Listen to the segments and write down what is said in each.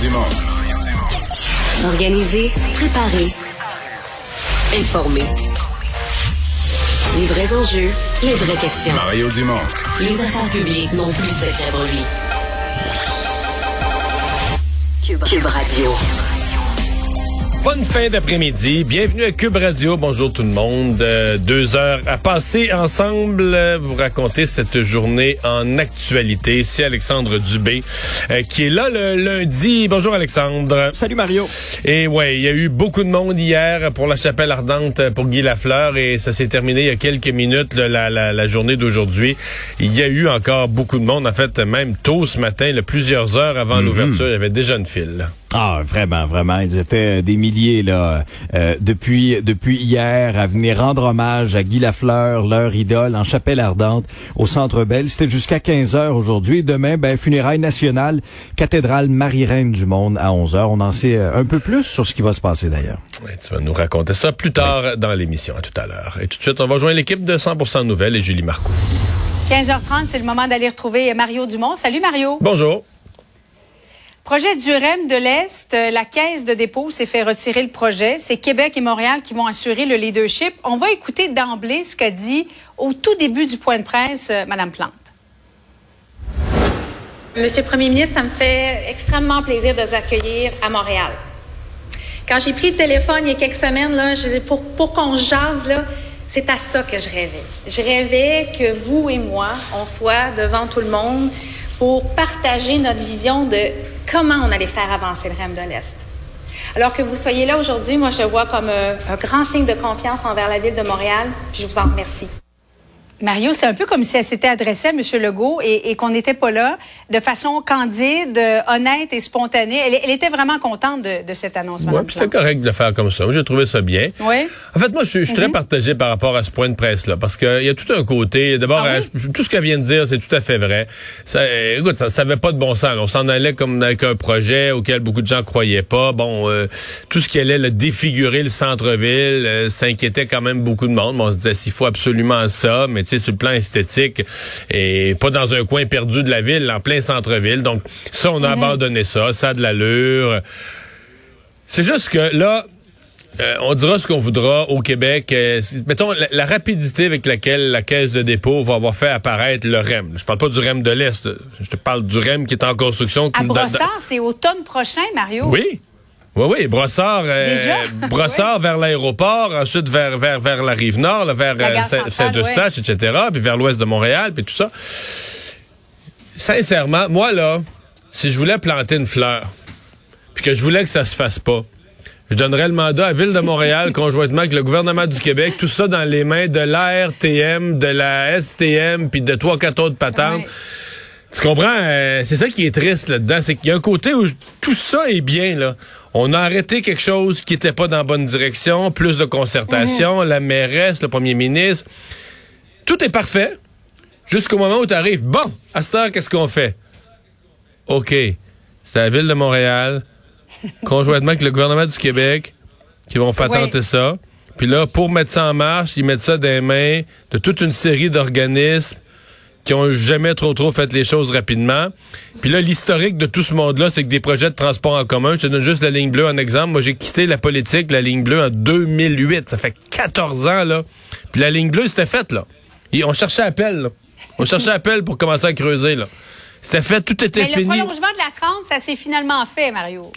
Dumont. Organiser, préparer, informer. Les vrais enjeux, les vraies questions. Mario Dumont. Les affaires publiques n'ont plus de secret lui. Cube, Cube Radio. Bonne fin d'après-midi. Bienvenue à Cube Radio. Bonjour tout le monde. Euh, deux heures à passer ensemble. Euh, vous raconter cette journée en actualité. C'est Alexandre Dubé euh, qui est là le lundi. Bonjour Alexandre. Salut Mario. Et ouais, il y a eu beaucoup de monde hier pour la chapelle ardente pour Guy Lafleur et ça s'est terminé il y a quelques minutes la, la, la, journée d'aujourd'hui. Il y a eu encore beaucoup de monde. En fait, même tôt ce matin, là, plusieurs heures avant Mhm. l'ouverture, il y avait déjà une file. Ah, vraiment, vraiment. Ils étaient des milliers là euh, depuis depuis hier à venir rendre hommage à Guy Lafleur, leur idole, en chapelle ardente au Centre Bell. C'était jusqu'à 15 heures aujourd'hui. Demain, ben funérailles nationales, cathédrale Marie-Reine du Monde à 11 heures. On en sait euh, un peu plus sur ce qui va se passer d'ailleurs. Ouais, tu vas nous raconter ça plus tard dans l'émission. À tout à l'heure. Et tout de suite, on va joindre l'équipe de 100% Nouvelles et Julie Marcoux. 15h30, c'est le moment d'aller retrouver Mario Dumont. Salut Mario. Bonjour. Projet du REM de l'Est, euh, la caisse de dépôt s'est fait retirer le projet. C'est Québec et Montréal qui vont assurer le leadership. On va écouter d'emblée ce qu'a dit au tout début du point de presse euh, Mme Plante. Monsieur le Premier ministre, ça me fait extrêmement plaisir de vous accueillir à Montréal. Quand j'ai pris le téléphone il y a quelques semaines, là, je disais pour, pour qu'on jase, là, c'est à ça que je rêvais. Je rêvais que vous et moi, on soit devant tout le monde pour partager notre vision de comment on allait faire avancer le REM de l'Est. Alors que vous soyez là aujourd'hui, moi, je le vois comme un, un grand signe de confiance envers la ville de Montréal, puis je vous en remercie. Mario, c'est un peu comme si elle s'était adressée à M. Legault et, et qu'on n'était pas là de façon candide, honnête et spontanée. Elle, elle était vraiment contente de, de cette annonce, Mme puis c'était correct de le faire comme ça. Moi, J'ai trouvé ça bien. Oui. En fait, moi, je suis, très partagé par rapport à ce point de presse-là, parce qu'il y a tout un côté. D'abord, Ah oui? euh, tout ce qu'elle vient de dire, c'est tout à fait vrai. Ça, euh, écoute, ça, ça avait pas de bon sens. On s'en allait comme avec un projet auquel beaucoup de gens croyaient pas. Bon, euh, tout ce qui allait le défigurer le centre-ville, euh, ça inquiétait quand même beaucoup de monde. Bon, on se disait s'il faut absolument ça, mais sur le plan esthétique, et pas dans un coin perdu de la ville, en plein centre-ville. Donc, ça, on a abandonné ça. Ça a de l'allure. C'est juste que là, euh, on dira ce qu'on voudra au Québec. Euh, mettons, la, la rapidité avec laquelle la Caisse de dépôt va avoir fait apparaître le REM. Je parle pas du REM de l'Est. Je te parle du REM qui est en construction. À Brossard, c'est automne prochain, Mario. Oui. Oui, oui, Brossard, euh? Brossard vers l'aéroport, ensuite vers, vers, vers la rive nord, là, vers euh, Saint-Eustache, etc., puis vers l'ouest de Montréal, puis tout ça. Sincèrement, moi, là, si je voulais planter une fleur, puis que je voulais que ça se fasse pas, je donnerais le mandat à Ville de Montréal, conjointement avec le gouvernement du Québec, tout ça dans les mains de l'ARTM, de la STM, puis de trois, quatre autres patentes. Ouais. Tu comprends? Euh, c'est ça qui est triste là-dedans. C'est qu'il y a un côté où tout ça est bien, là. On a arrêté quelque chose qui était pas dans la bonne direction, plus de concertation, la mairesse, le premier ministre. Tout est parfait jusqu'au moment où tu arrives. Bon, à cette heure, qu'est-ce qu'on fait? OK. C'est la ville de Montréal, conjointement avec le gouvernement du Québec, qui vont patenter Oui. ça. Puis là, pour mettre ça en marche, ils mettent ça dans les mains de toute une série d'organismes qui ont jamais trop trop fait les choses rapidement. Puis là, l'historique de tout ce monde-là, c'est que des projets de transport en commun, je te donne juste la ligne bleue en exemple. Moi, j'ai quitté la politique, la ligne bleue, en 2008. Ça fait 14 ans, là. Puis la ligne bleue, c'était faite, là. Et on cherchait appel, là. On cherchait appel pour commencer à creuser, là. C'était fait, tout était Mais le fini. prolongement de la 30, ça s'est finalement fait, Mario.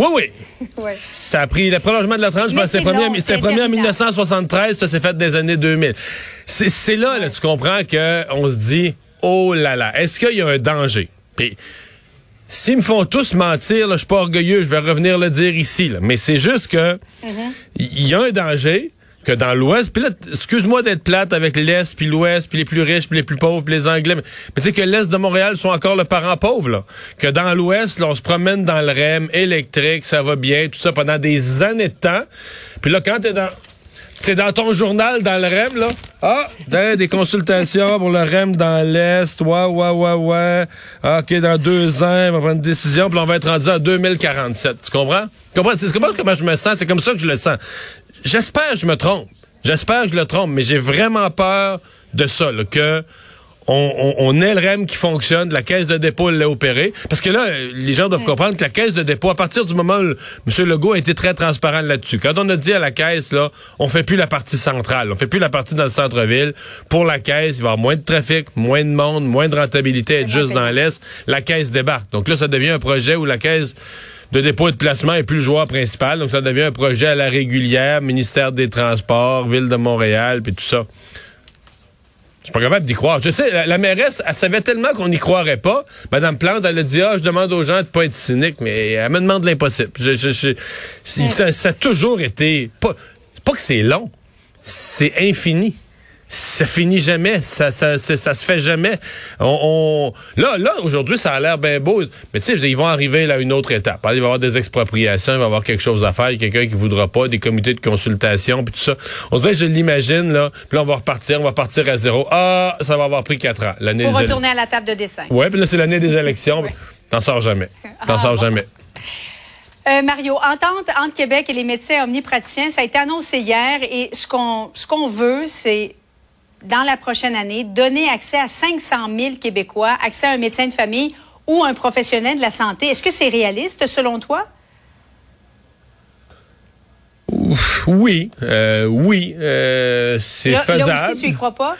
Oui, oui. Ouais. Ça a pris le prolongement de la tranche, je pense que c'était premier, c'était premier en interminable. 1973, ça s'est fait des années 2000. C'est là, là, tu comprends que on se dit, oh là là, est-ce qu'il y a un danger? Puis, s'ils me font tous mentir, là, je suis pas orgueilleux, je vais revenir le dire ici, là. mais c'est juste que Mm-hmm. il y a un danger que dans l'Ouest, puis là, excuse-moi d'être plate avec l'Est, puis l'Ouest, puis les plus riches, puis les plus pauvres, puis les Anglais, mais, tu sais que l'Est de Montréal sont encore le parent pauvre, là. Que dans l'Ouest, là, on se promène dans le REM électrique, ça va bien, tout ça pendant des années de temps. Puis là, quand t'es dans... T'es dans ton journal dans le REM, là. Ah, dans des consultations pour le REM dans l'Est. Ouais, ouais, ouais, ouais. Ah, OK, dans deux ans, on va prendre une décision, puis on va être rendu en 2047. Tu comprends? Tu comprends? C'est comment, comment je me sens? C'est comme ça que je le sens. J'espère que je me trompe. J'espère que je le trompe, mais j'ai vraiment peur de ça, là, que on, on, ait le REM qui fonctionne, la caisse de dépôt l'a opéré. Parce que là, les gens doivent comprendre que la caisse de dépôt, à partir du moment où M. Legault a été très transparent là-dessus, quand on a dit à la caisse, là, on fait plus la partie centrale, on fait plus la partie dans le centre-ville. Pour la caisse, il va y avoir moins de trafic, moins de monde, moins de rentabilité, être juste dans l'Est. La caisse débarque. Donc là, ça devient un projet où la caisse de dépôt et de placement est plus le joueur principal. Donc ça devient un projet à la régulière, ministère des Transports, Ville de Montréal, puis tout ça. Je suis pas capable d'y croire. Je sais, la, mairesse, elle savait tellement qu'on n'y croirait pas. Madame Plante, elle a dit, ah, je demande aux gens de pas être cyniques, mais elle me demande l'impossible. Je, je, ça, ça, a toujours été, pas, pas que c'est long, c'est infini ça finit jamais, ça, ça, ça, se fait jamais. On, là, là, aujourd'hui, ça a l'air bien beau, mais tu sais, ils vont arriver là à une autre étape. Il va y avoir des expropriations, il va y avoir quelque chose à faire, quelqu'un qui voudra pas, des comités de consultation, puis tout ça. On dirait, je l'imagine là, puis là on va repartir, on va partir à zéro. Ah, ça va avoir pris quatre ans. L'année. Pour retourner à la table de dessin. Ouais, puis là c'est l'année des élections. T'en sors jamais. T'en ah, sors jamais. Euh, Mario, entente entre Québec et les médecins omnipraticiens, ça a été annoncé hier et ce qu'on ce qu'on veut, c'est dans la prochaine année, donner accès à 500 000 Québécois, accès à un médecin de famille ou un professionnel de la santé. Est-ce que c'est réaliste selon toi? Oui, euh, oui, euh, c'est faisable. Là aussi, tu y crois pas?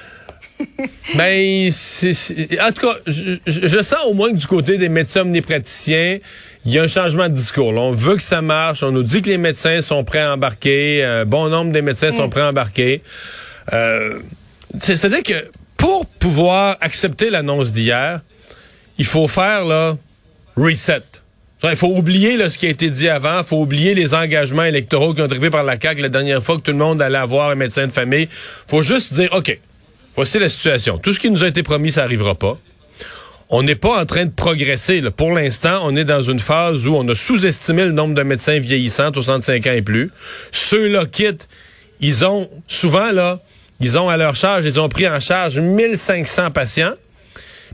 ben, c'est, en tout cas, je, sens au moins que du côté des médecins omnipraticiens, il y a un changement de discours. on veut que ça marche. On nous dit que les médecins sont prêts à embarquer. Un bon nombre des médecins sont mm. prêts à embarquer. Euh, c'est-à-dire que pour pouvoir accepter l'annonce d'hier, il faut faire là reset. Il faut oublier là, ce qui a été dit avant, il faut oublier les engagements électoraux qui ont été par la CAQ la dernière fois que tout le monde allait avoir un médecin de famille. faut juste dire, OK, voici la situation. Tout ce qui nous a été promis, ça n'arrivera pas. On n'est pas en train de progresser. Pour l'instant, on est dans une phase où on a sous-estimé le nombre de médecins vieillissants, 65 ans et plus. Ceux-là quittent, ils ont souvent là ils ont à leur charge, ils ont pris en charge 1500 patients.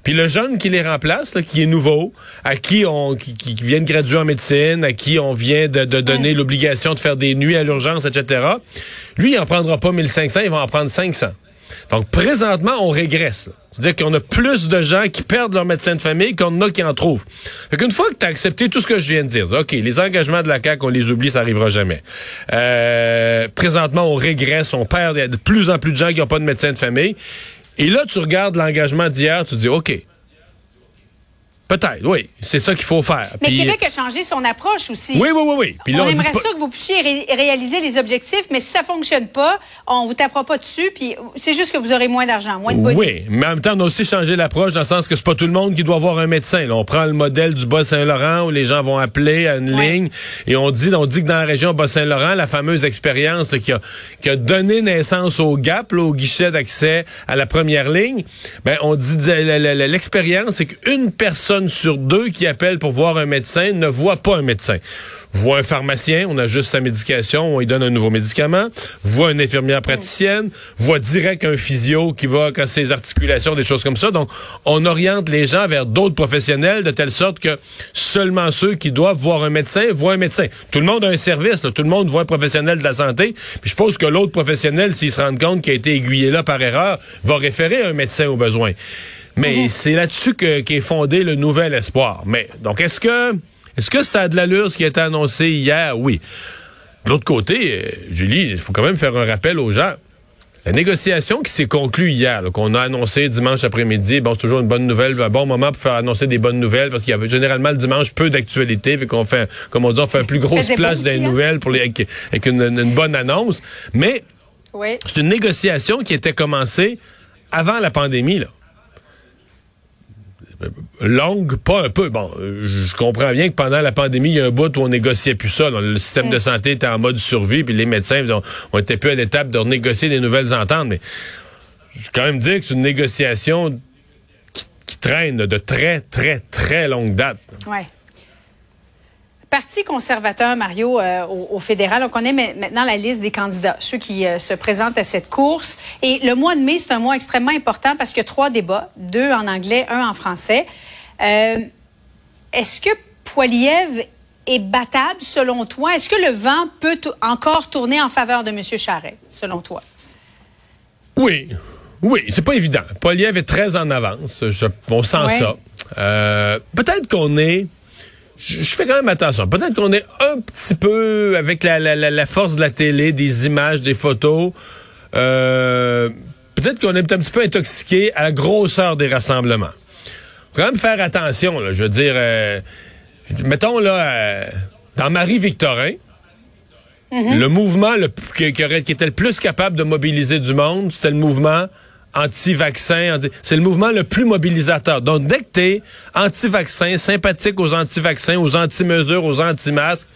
Puis le jeune qui les remplace, qui est nouveau, à qui on qui, qui, vient de graduer en médecine, à qui on vient de, donner l'obligation de faire des nuits à l'urgence, etc. Lui, il en prendra pas 1500, il va en prendre 500. Donc présentement, on régresse. C'est-à-dire qu'on a plus de gens qui perdent leur médecin de famille qu'on a qui en trouvent. Fait qu'une fois que tu as accepté tout ce que je viens de dire, OK, les engagements de la CAQ, on les oublie, ça arrivera jamais. Euh, présentement, on régresse, on perd, il de plus en plus de gens qui n'ont pas de médecin de famille. Et là, tu regardes l'engagement d'hier, tu dis, OK, Peut-être, oui. C'est ça qu'il faut faire. Mais Québec a changé son approche aussi. Oui, oui, oui. oui. on, aimerait ça que vous puissiez réaliser les objectifs, mais si ça fonctionne pas, on vous tapera pas dessus, puis c'est juste que vous aurez moins d'argent, moins de bonus. Oui, mais en même temps, on a aussi changé l'approche dans le sens que c'est pas tout le monde qui doit avoir un médecin. on prend le modèle du Bas-Saint-Laurent où les gens vont appeler à une ligne et on dit, on dit que dans la région Bas-Saint-Laurent, la fameuse expérience qui, a, qui a donné naissance au GAP, au guichet d'accès à la première ligne, ben on dit l'expérience, c'est qu'une personne sur deux qui appellent pour voir un médecin ne voit pas un médecin. Voit un pharmacien, on ajuste sa médication, on lui donne un nouveau médicament. Voit une infirmière praticienne. Voit direct un physio qui va quand ses articulations, des choses comme ça. Donc, on oriente les gens vers d'autres professionnels de telle sorte que seulement ceux qui doivent voir un médecin voient un médecin. Tout le monde a un service, tout le monde voit un professionnel de la santé. Puis je suppose que l'autre professionnel, s'il se rend compte qu'il a été aiguillé là par erreur, va référer un médecin au besoin. Mais mhm. c'est là-dessus qu'est fondé le nouvel espoir. Mais donc est-ce que est-ce que ça a de l'allure ce qui a été annoncé hier? Oui. De l'autre côté, euh, Julie, il faut quand même faire un rappel aux gens. La négociation qui s'est conclue hier, qu'on a annoncé dimanche après-midi, bon, c'est toujours une bonne nouvelle, un bon moment pour faire annoncer des bonnes nouvelles, parce qu'il y avait généralement le dimanche peu d'actualité, fait qu'on fait, comme on dit, on fait un plus grosse place des hein? nouvelles pour les, avec, une, bonne annonce. Mais c'est une négociation qui était commencée avant la pandémie, là longue, pas un peu. Bon, je comprends bien que pendant la pandémie, il y a un bout où on négociait plus ça. Le système de santé était en mode survie, puis les médecins ont, été peu à l'étape de renégocier des nouvelles ententes. Mais je vais quand même dire que c'est une négociation qui, traîne de très, très, très longue date. Ouais. Parti conservateur, Mario, euh, au, fédéral, on connaît maintenant la liste des candidats, ceux qui euh, se présentent à cette course. Et le mois de mai, c'est un mois extrêmement important parce qu'il y a trois débats, deux en anglais, un en français. Euh, est-ce que Poiliev est battable selon toi? Est-ce que le vent peut encore tourner en faveur de M. Charret, selon toi? Oui. Oui, c'est pas évident. Poliev est très en avance. Je, on sent Ouais. ça. Peut-être qu'on est. Je, je fais quand même attention. Peut-être qu'on est un petit peu avec la, la, la, la force de la télé, des images, des photos. Euh, peut-être qu'on est un petit peu intoxiqué à la grosseur des rassemblements. Faut quand même faire attention. Là, je veux dire, euh, mettons là, euh, dans Marie-Victorin, le mouvement le, qui, aurait- qui était le plus capable de mobiliser du monde, c'était le mouvement anti-vaccin. anti- c'est le mouvement le plus mobilisateur. Donc, dès que t'es anti-vaccin, sympathique aux anti-vaccins, aux anti-mesures, aux anti-masques,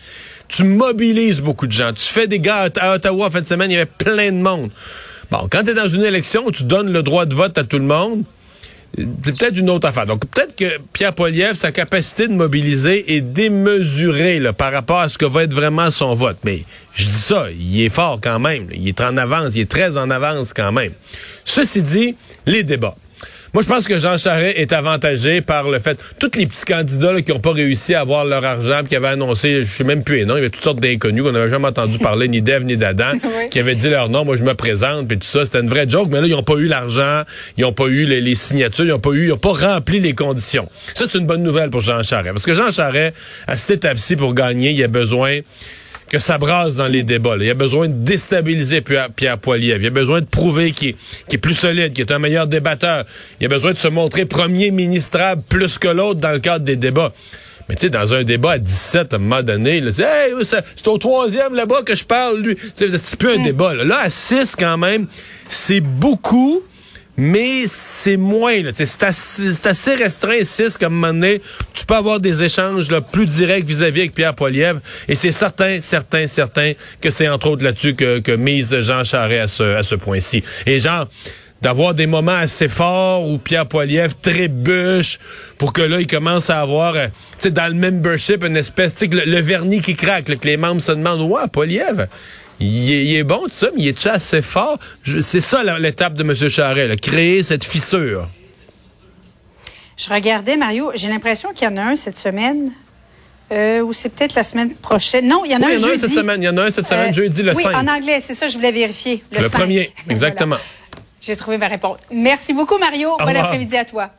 tu mobilises beaucoup de gens. Tu fais des gars à, Ottawa en fin de semaine, il y avait plein de monde. Bon, quand tu es dans une élection, tu donnes le droit de vote à tout le monde. C'est peut-être une autre affaire. Donc, peut-être que Pierre Poilievre, sa capacité de mobiliser est démesurée là, par rapport à ce que va être vraiment son vote. Mais je dis ça, il est fort quand même. Il est en avance, il est très en avance quand même. Ceci dit, les débats. Moi, je pense que Jean Charest est avantagé par le fait... Tous les petits candidats là, qui n'ont pas réussi à avoir leur argent, qui avaient annoncé, je sais même plus les noms, il y avait toutes sortes d'inconnus qu'on n'avait jamais entendu parler, ni d'Ève, ni d'Adam, Oui. qui avaient dit leur nom, moi je me présente, puis tout ça. C'était une vraie joke, mais là, ils n'ont pas eu l'argent, ils n'ont pas eu les, les signatures, ils n'ont pas eu, ils n'ont pas rempli les conditions. Ça, c'est une bonne nouvelle pour Jean Charest. Parce que Jean Charest, à cette étape-ci, pour gagner, il a besoin que ça brasse dans les débats. là. Il a besoin de déstabiliser Pierre, Poilievre. Il a besoin de prouver qu'il est, plus solide, qu'il est un meilleur débatteur. Il a besoin de se montrer premier ministrable plus que l'autre dans le cadre des débats. Mais tu sais, dans un débat à 17, à un moment donné, là, c'est hey, c'est c'est au troisième là-bas que je parle, lui. Tu sais, c'est plus un débat. Là. Là, à 6, quand même, c'est beaucoup, mais c'est moins. C'est assez, restreint, 6, comme moment donné, tu peux avoir des échanges là, plus directs vis-à-vis avec Pierre Poilievre. Et c'est certain, certain, certain que c'est entre autres là-dessus que, que mise Jean Charest à ce, à ce point-ci. Et genre, d'avoir des moments assez forts où Pierre Poilievre trébuche pour que là, il commence à avoir, euh, tu sais, dans le membership, une espèce, tu sais, le vernis qui craque, là, que les membres se demandent, ouais, Poilievre, il est, il est bon, tout ça, mais il est-tu assez fort? C'est ça l'étape de M. Charest, là, créer cette fissure. Je regardais, Mario, j'ai l'impression qu'il y en a un cette semaine. Euh, ou c'est peut-être la semaine prochaine. Non, il y en a Oui, un il y en a un cette semaine. Il y en a un cette semaine, Euh, jeudi, le oui, 5. en anglais, c'est ça, je voulais vérifier. Le, Le 5. premier, exactement. Voilà. J'ai trouvé ma réponse. Merci beaucoup, Mario. bon après-midi à toi.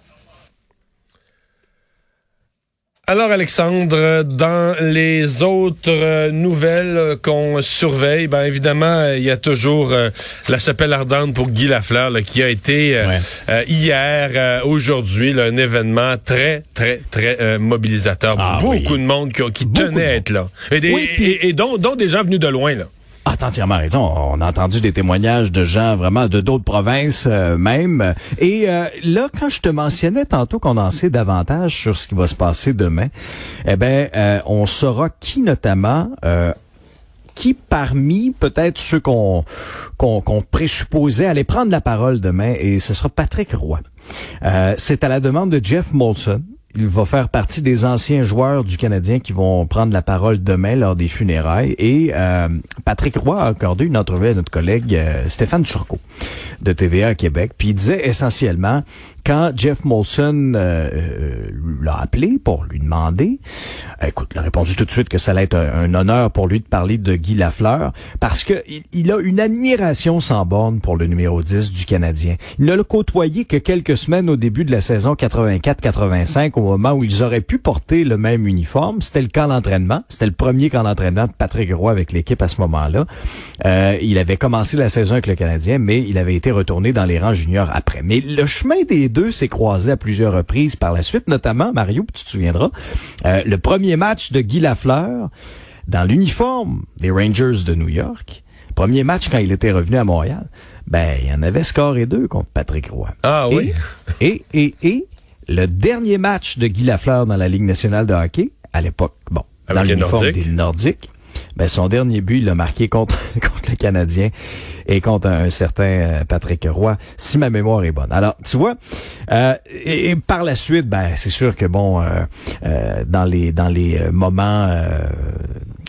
Alors, Alexandre, dans les autres euh, nouvelles qu'on surveille, ben évidemment, il y a toujours euh, la chapelle ardente pour Guy Lafleur, là, qui a été euh, Ouais. euh, hier, aujourd'hui, un événement très, très, très mobilisateur. Ah Beaucoup oui. de monde qui, tenait à être là. Et, des- Oui, et dont, dont des gens venus de loin, là. Ah, t'as entièrement raison. On a entendu des témoignages de gens vraiment de d'autres provinces euh, même. Et euh, là, quand je te mentionnais tantôt qu'on en sait davantage sur ce qui va se passer demain, eh ben, euh, on saura qui notamment. euh, qui parmi peut-être ceux qu'on qu'on qu'on présupposait allaient prendre la parole demain et ce sera Patrick Roy. Euh, c'est à la demande de Jeff Molson. Il va faire partie des anciens joueurs du Canadien qui vont prendre la parole demain lors des funérailles. Et euh, Patrick Roy a accordé une entrevue à notre collègue euh, Stéphane Turcot de TVA à Québec. Puis il disait essentiellement, quand Jeff Molson euh, euh, l'a appelé pour lui demander, écoute, il a répondu tout de suite que ça allait être un, honneur pour lui de parler de Guy Lafleur, parce que il, il a une admiration sans borne pour le numéro 10 du Canadien. Il ne l'a côtoyé que quelques semaines au début de la saison 84-85, au moment où ils auraient pu porter le même uniforme. C'était le camp d'entraînement. C'était le premier camp d'entraînement de Patrick Roy avec l'équipe à ce moment-là. Euh, il avait commencé la saison avec le Canadien, mais il avait été retourné dans les rangs juniors après. Mais le chemin des deux s'est croisé à plusieurs reprises par la suite, notamment, Mario, tu te souviendras, euh, le premier match de Guy Lafleur dans l'uniforme des Rangers de New York. Premier match quand il était revenu à Montréal. Ben, il y en avait scoré deux contre Patrick Roy. Ah Et- oui? Et, et, et, le dernier match de Guy Lafleur dans la Ligue nationale de hockey, à l'époque, bon, Avec dans l'uniforme Nordiques. des Nordiques, ben, son dernier but, il l'a marqué contre, contre le Canadien et contre un, certain euh, Patrick Roy, si ma mémoire est bonne. Alors, tu vois, euh, et, par la suite, ben, c'est sûr que bon, euh, euh, dans les dans les euh, moments euh,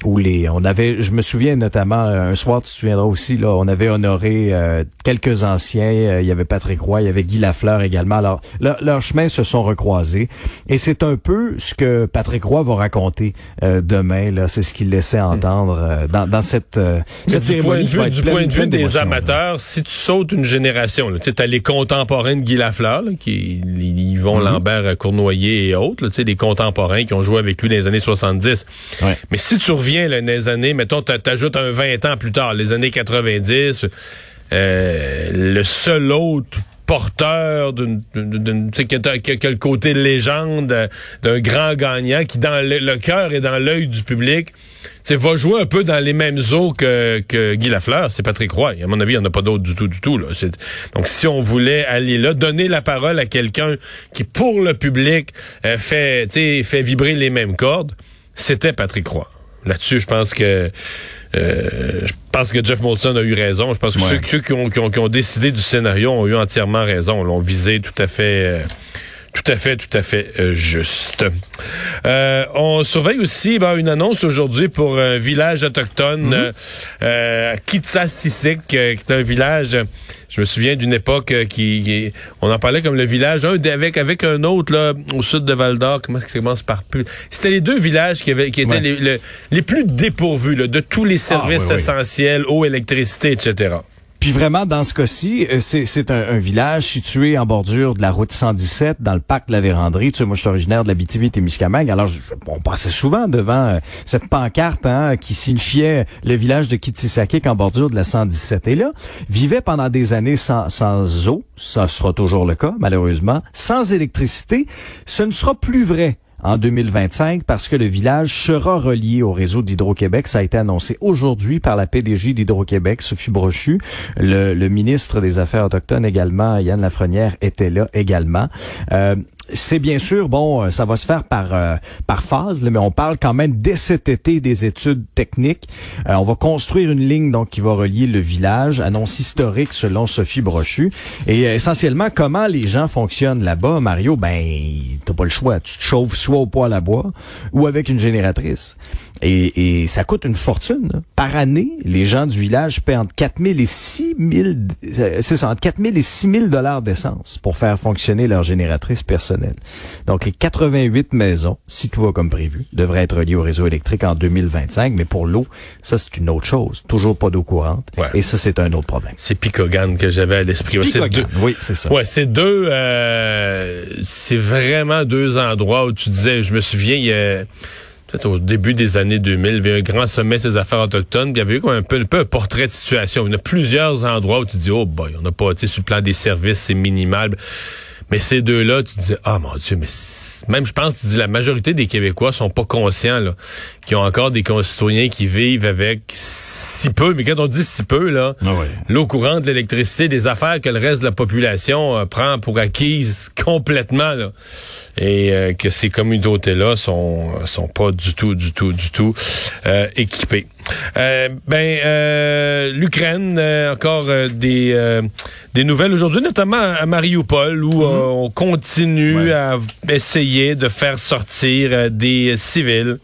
où les, on avait, je me souviens notamment un soir, tu te souviendras aussi là, on avait honoré euh, quelques anciens. euh, il y avait Patrick Roy, il y avait Guy Lafleur également. Alors leur- leurs chemins se sont recroisés et c'est un peu ce que Patrick Roy va raconter euh, demain. Là, c'est ce qu'il laissait entendre euh, dans, dans cette, euh, cette du point de vue, du pleine- point de vue des là. amateurs, si tu sautes une génération, tu sais, t'as les contemporains de Guy Lafleur, là, qui Yvon Mhm. Lambert, Cournoyer et autres, là, tu sais, des contemporains qui ont joué avec lui dans les années 70. Ouais. Mais si tu reviens là, dans les années, mettons, t'a- t'ajoutes un 20 ans plus tard, les années 90, euh, le seul autre porteur d'une que, que- le côté légende euh, d'un grand gagnant qui dans le, le cœur et dans l'œil du public tu sais, va jouer un peu dans les mêmes eaux que, que Guy Lafleur, c'est Patrick Roy. À mon avis, il n'y en a pas d'autres du tout, du tout. Là. C'est- Donc, si on voulait aller là, donner la parole à quelqu'un qui, pour le public, euh, fait, tu sais, fait vibrer les mêmes cordes, c'était Patrick Roy. Là-dessus, je pense que euh, je pense que Jeff Molson a eu raison. Je pense que Ouais. ceux, ceux qui, ont, qui, ont, qui ont décidé du scénario ont eu entièrement raison. L'ont visé tout à fait. euh, tout à fait, tout à fait euh, juste. Euh, on surveille aussi ben, une annonce aujourd'hui pour un village autochtone, euh, Kitsasisik, euh, qui est un village. Je me souviens d'une époque euh, qui, qui- on en parlait comme le village un avec avec un autre là au sud de Val d'Or. Comment est-ce que ça commence par plus? C'était les deux villages qui avaient qui étaient Ouais. les, le- les plus dépourvus là, de tous les services oui, oui. essentiels, eau, électricité, etc. Puis vraiment, dans ce cas-ci, euh, c'est un, un village situé en bordure de la route 117, dans le parc de la Vérandrie. Tu sais, moi, je suis originaire de la BTB-Témiscamingue. Alors, je- on passait souvent devant euh, cette pancarte hein, qui signifiait le village de Kitsisakik en bordure de la 117. Et là, vivait pendant des années sans, sans eau. Ça sera toujours le cas, malheureusement. Sans électricité, ce ne sera plus vrai en 2025 parce que le village sera relié au réseau d'Hydro-Québec. Ça a été annoncé aujourd'hui par la PDG d'Hydro-Québec, Sophie Brochu. Le, ministre des Affaires autochtones également, Yann Lafrenière, était là également. Euh, c'est bien sûr, bon, euh, ça va se faire par euh, par phase, là, mais on parle quand même dès cet été des études techniques. Euh, on va construire une ligne donc qui va relier le village, annonce historique selon Sophie Brochu. Et euh, essentiellement, comment les gens fonctionnent là-bas, Mario? Ben, t'as pas le choix. Tu te chauffes soit au poêle à bois ou avec une génératrice. Et, et ça coûte une fortune. là. Par année, les gens du village paient entre 4 000 et 6 000, euh, c'est ça, entre 4 000 et 6 000 dollars d'essence pour faire fonctionner leur génératrice personnelle. Donc, les 88 maisons, si tout va comme prévu, devraient être reliées au réseau électrique en 2025. Mais pour l'eau, ça, c'est une autre chose. Toujours pas d'eau courante. Ouais. Et ça, c'est un autre problème. C'est Picogan que j'avais à l'esprit. C'est deux- Oui, c'est ça. Ouais, c'est deux. euh, c'est vraiment deux endroits où tu disais. Je me souviens, il y a peut-être au début des années 2000, il y avait un grand sommet des affaires autochtones. Puis il y avait eu comme un peu, un peu un portrait de situation. Il y a plusieurs endroits où tu dis, oh boy, on n'a pas, tu sais, sur le plan des services, c'est minimal. Mais ces deux-là, tu dis, ah mon Dieu, mais même je pense, tu dis, la majorité des Québécois sont pas conscients, là, qui ont encore des concitoyens qui vivent avec si peu, mais quand on dit si peu, là, Ah l'eau courante, l'électricité, des affaires que le reste de la population euh, prend pour acquises complètement, là. Et euh, que ces communautés-là sont sont pas du tout, du tout, du tout euh, équipées. Euh, ben, euh, l'Ukraine, euh, encore euh, des euh, des nouvelles aujourd'hui, notamment à Mariupol, où euh, on continue Ouais. à essayer de faire sortir des civils.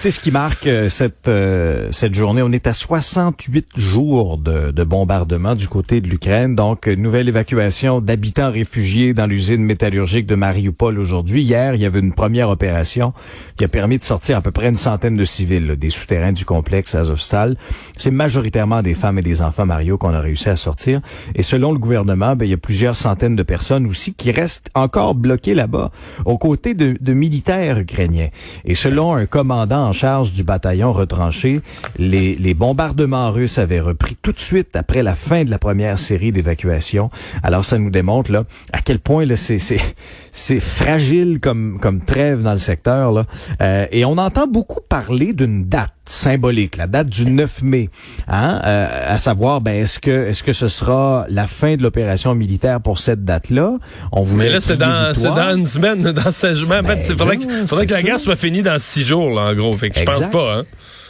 C'est ce qui marque euh, cette euh, cette journée. On est à 68 jours de, de bombardement du côté de l'Ukraine. Donc, nouvelle évacuation d'habitants réfugiés dans l'usine métallurgique de Mariupol aujourd'hui. Hier, il y avait une première opération qui a permis de sortir à peu près une centaine de civils là, des souterrains du complexe Azovstal. C'est majoritairement des femmes et des enfants, Mario, qu'on a réussi à sortir. Et selon le gouvernement, ben, il y a plusieurs centaines de personnes aussi qui restent encore bloquées là-bas, aux côtés de, de militaires ukrainiens. Et selon un commandant en charge du bataillon retranché, les, bombardements russes avaient repris tout de suite après la fin de la première série d'évacuations. Alors ça nous démontre là à quel point là c'est c'est fragile comme trêve dans le secteur. Euh, et on entend beaucoup parler d'une date symbolique, la date du 9 mai, hein, euh, à savoir ben est-ce que est-ce que ce sera la fin de l'opération militaire pour cette date-là? On voulait Mais là, c'est dans, c'est dans une semaine, dans 16 jours. En fait, Ben il faudrait, là, que, faudrait que la guerre soit finie dans six jours, là, en gros. Fait que je pense pas, hein.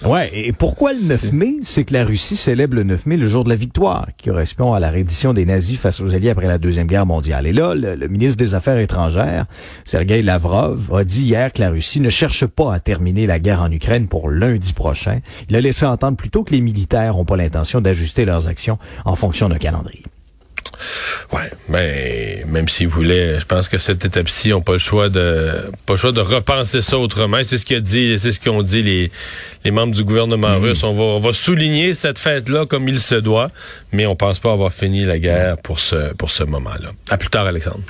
Ouais, et pourquoi le 9 mai? C'est que la Russie célèbre le 9 mai le jour de la victoire, qui correspond à la reddition des nazis face aux Alliés après la Deuxième Guerre mondiale. Et là, le, ministre des Affaires étrangères, Sergei Lavrov, a dit hier que la Russie ne cherche pas à terminer la guerre en Ukraine pour lundi prochain. Il a laissé entendre plutôt que les militaires n'ont pas l'intention d'ajuster leurs actions en fonction d'un calendrier. Ouais, mais même s'ils voulaient, je pense que cette étape-ci n'ont pas le choix de pas le choix de repenser ça autrement. C'est ce qu'a dit, c'est ce qu'ont dit les, les membres du gouvernement russe. On va, on va souligner cette fête-là comme il se doit, mais on pense pas avoir fini la guerre pour ce pour ce moment-là. À plus tard, Alexandre.